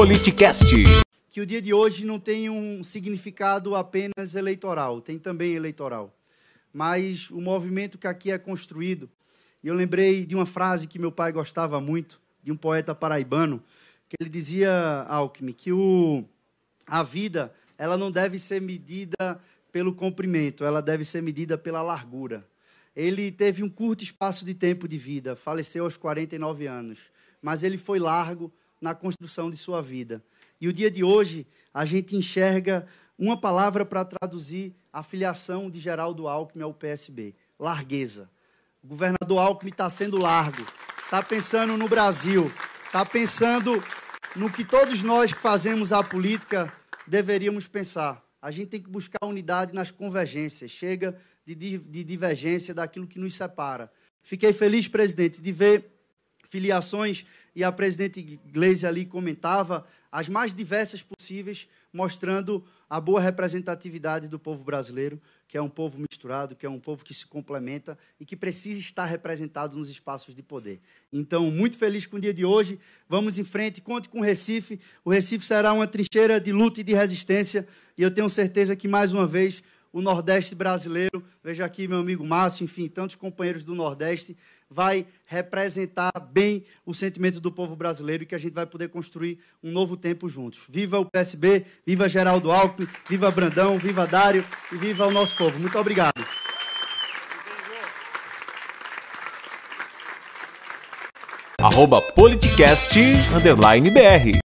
Politicast. Que o dia de hoje não tem um significado apenas eleitoral, tem também eleitoral. Mas o movimento que aqui é construído, e eu lembrei de uma frase que meu pai gostava muito, de um poeta paraibano, que ele dizia, Alckmin, que o, a vida ela não deve ser medida pelo comprimento, ela deve ser medida pela largura. Ele teve um curto espaço de tempo de vida, faleceu aos 49 anos, mas ele foi largo na construção de sua vida. E o dia de hoje, a gente enxerga uma palavra para traduzir a filiação de Geraldo Alckmin ao PSB: largueza. O governador Alckmin está sendo largo, está pensando no Brasil, está pensando no que todos nós que fazemos a política deveríamos pensar. A gente tem que buscar unidade nas convergências. Chega de, de divergência daquilo que nos separa. Fiquei feliz, presidente, de ver filiações, e a presidente Gleisi ali comentava, as mais diversas possíveis, mostrando a boa representatividade do povo brasileiro, que é um povo misturado, que é um povo que se complementa e que precisa estar representado nos espaços de poder. Então, muito feliz com o dia de hoje. Vamos em frente, conte com o Recife. O Recife será uma trincheira de luta e de resistência, e eu tenho certeza que, mais uma vez, o Nordeste brasileiro, veja aqui meu amigo Márcio, enfim, tantos companheiros do Nordeste, vai representar bem o sentimento do povo brasileiro e que a gente vai poder construir um novo tempo juntos. Viva o PSB, viva Geraldo Alckmin, viva Brandão, viva Dário e viva o nosso povo. Muito obrigado. Arroba politicast, underline BR.